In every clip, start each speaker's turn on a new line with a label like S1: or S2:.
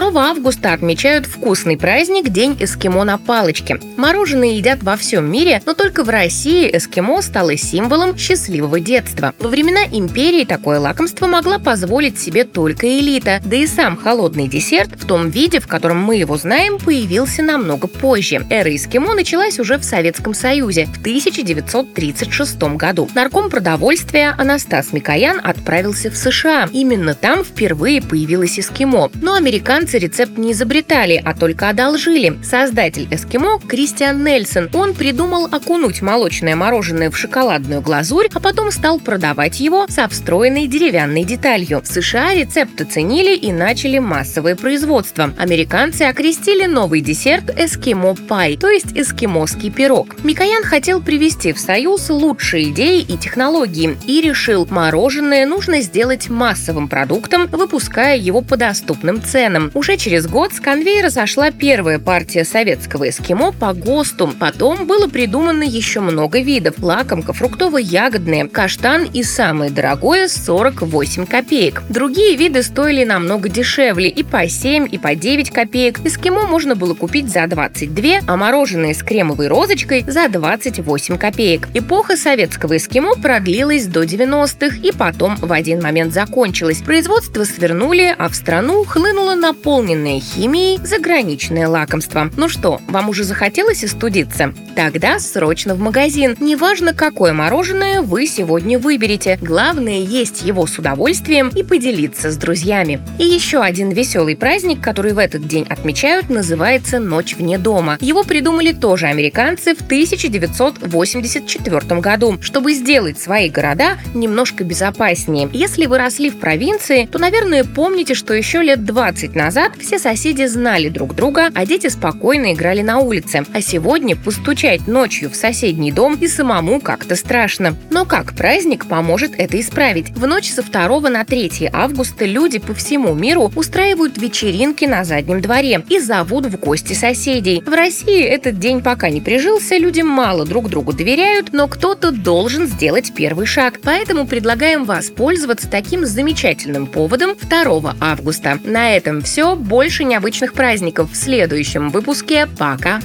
S1: 2 августа отмечают вкусный праздник День эскимо на палочке. Мороженое едят во всем мире, но только в России эскимо стало символом счастливого детства. Во времена империи такое лакомство могла позволить себе только элита, да и сам холодный десерт в том виде, в котором мы его знаем, появился намного позже. Эра эскимо началась уже в Советском Союзе в 1936 году. Нарком продовольствия Анастас Микоян отправился в США. Именно там впервые появилось эскимо. Но американцы американцы рецепт не изобретали, а только одолжили. Создатель эскимо Кристиан Нельсон. Он придумал окунуть молочное мороженое в шоколадную глазурь, а потом стал продавать его со встроенной деревянной деталью. В США рецепт оценили и начали массовое производство. Американцы окрестили новый десерт эскимо пай, то есть эскимосский пирог. Микоян хотел привести в союз лучшие идеи и технологии и решил, мороженое нужно сделать массовым продуктом, выпуская его по доступным ценам. Уже через год с конвейера сошла первая партия советского эскимо по ГОСТу. Потом было придумано еще много видов. Лакомка, фруктово-ягодные, каштан и самое дорогое – 48 копеек. Другие виды стоили намного дешевле и по 7, и по 9 копеек. Эскимо можно было купить за 22, а мороженое с кремовой розочкой за 28 копеек. Эпоха советского эскимо продлилась до 90-х и потом в один момент закончилась. Производство свернули, а в страну хлынуло на наполненное химией заграничное лакомство. Ну что, вам уже захотелось остудиться? Тогда срочно в магазин. Неважно, какое мороженое вы сегодня выберете. Главное есть его с удовольствием и поделиться с друзьями. И еще один веселый праздник, который в этот день отмечают, называется «Ночь вне дома». Его придумали тоже американцы в 1984 году, чтобы сделать свои города немножко безопаснее. Если вы росли в провинции, то, наверное, помните, что еще лет 20 назад все соседи знали друг друга, а дети спокойно играли на улице. А сегодня постучать ночью в соседний дом и самому как-то страшно. Но как праздник поможет это исправить? В ночь со 2 на 3 августа люди по всему миру устраивают вечеринки на заднем дворе и зовут в гости соседей. В России этот день пока не прижился, люди мало друг другу доверяют, но кто-то должен сделать первый шаг. Поэтому предлагаем воспользоваться таким замечательным поводом 2 августа. На этом все все. Больше необычных праздников в следующем выпуске. Пока!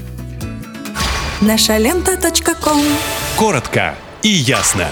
S2: Наша лента.
S3: Коротко и ясно.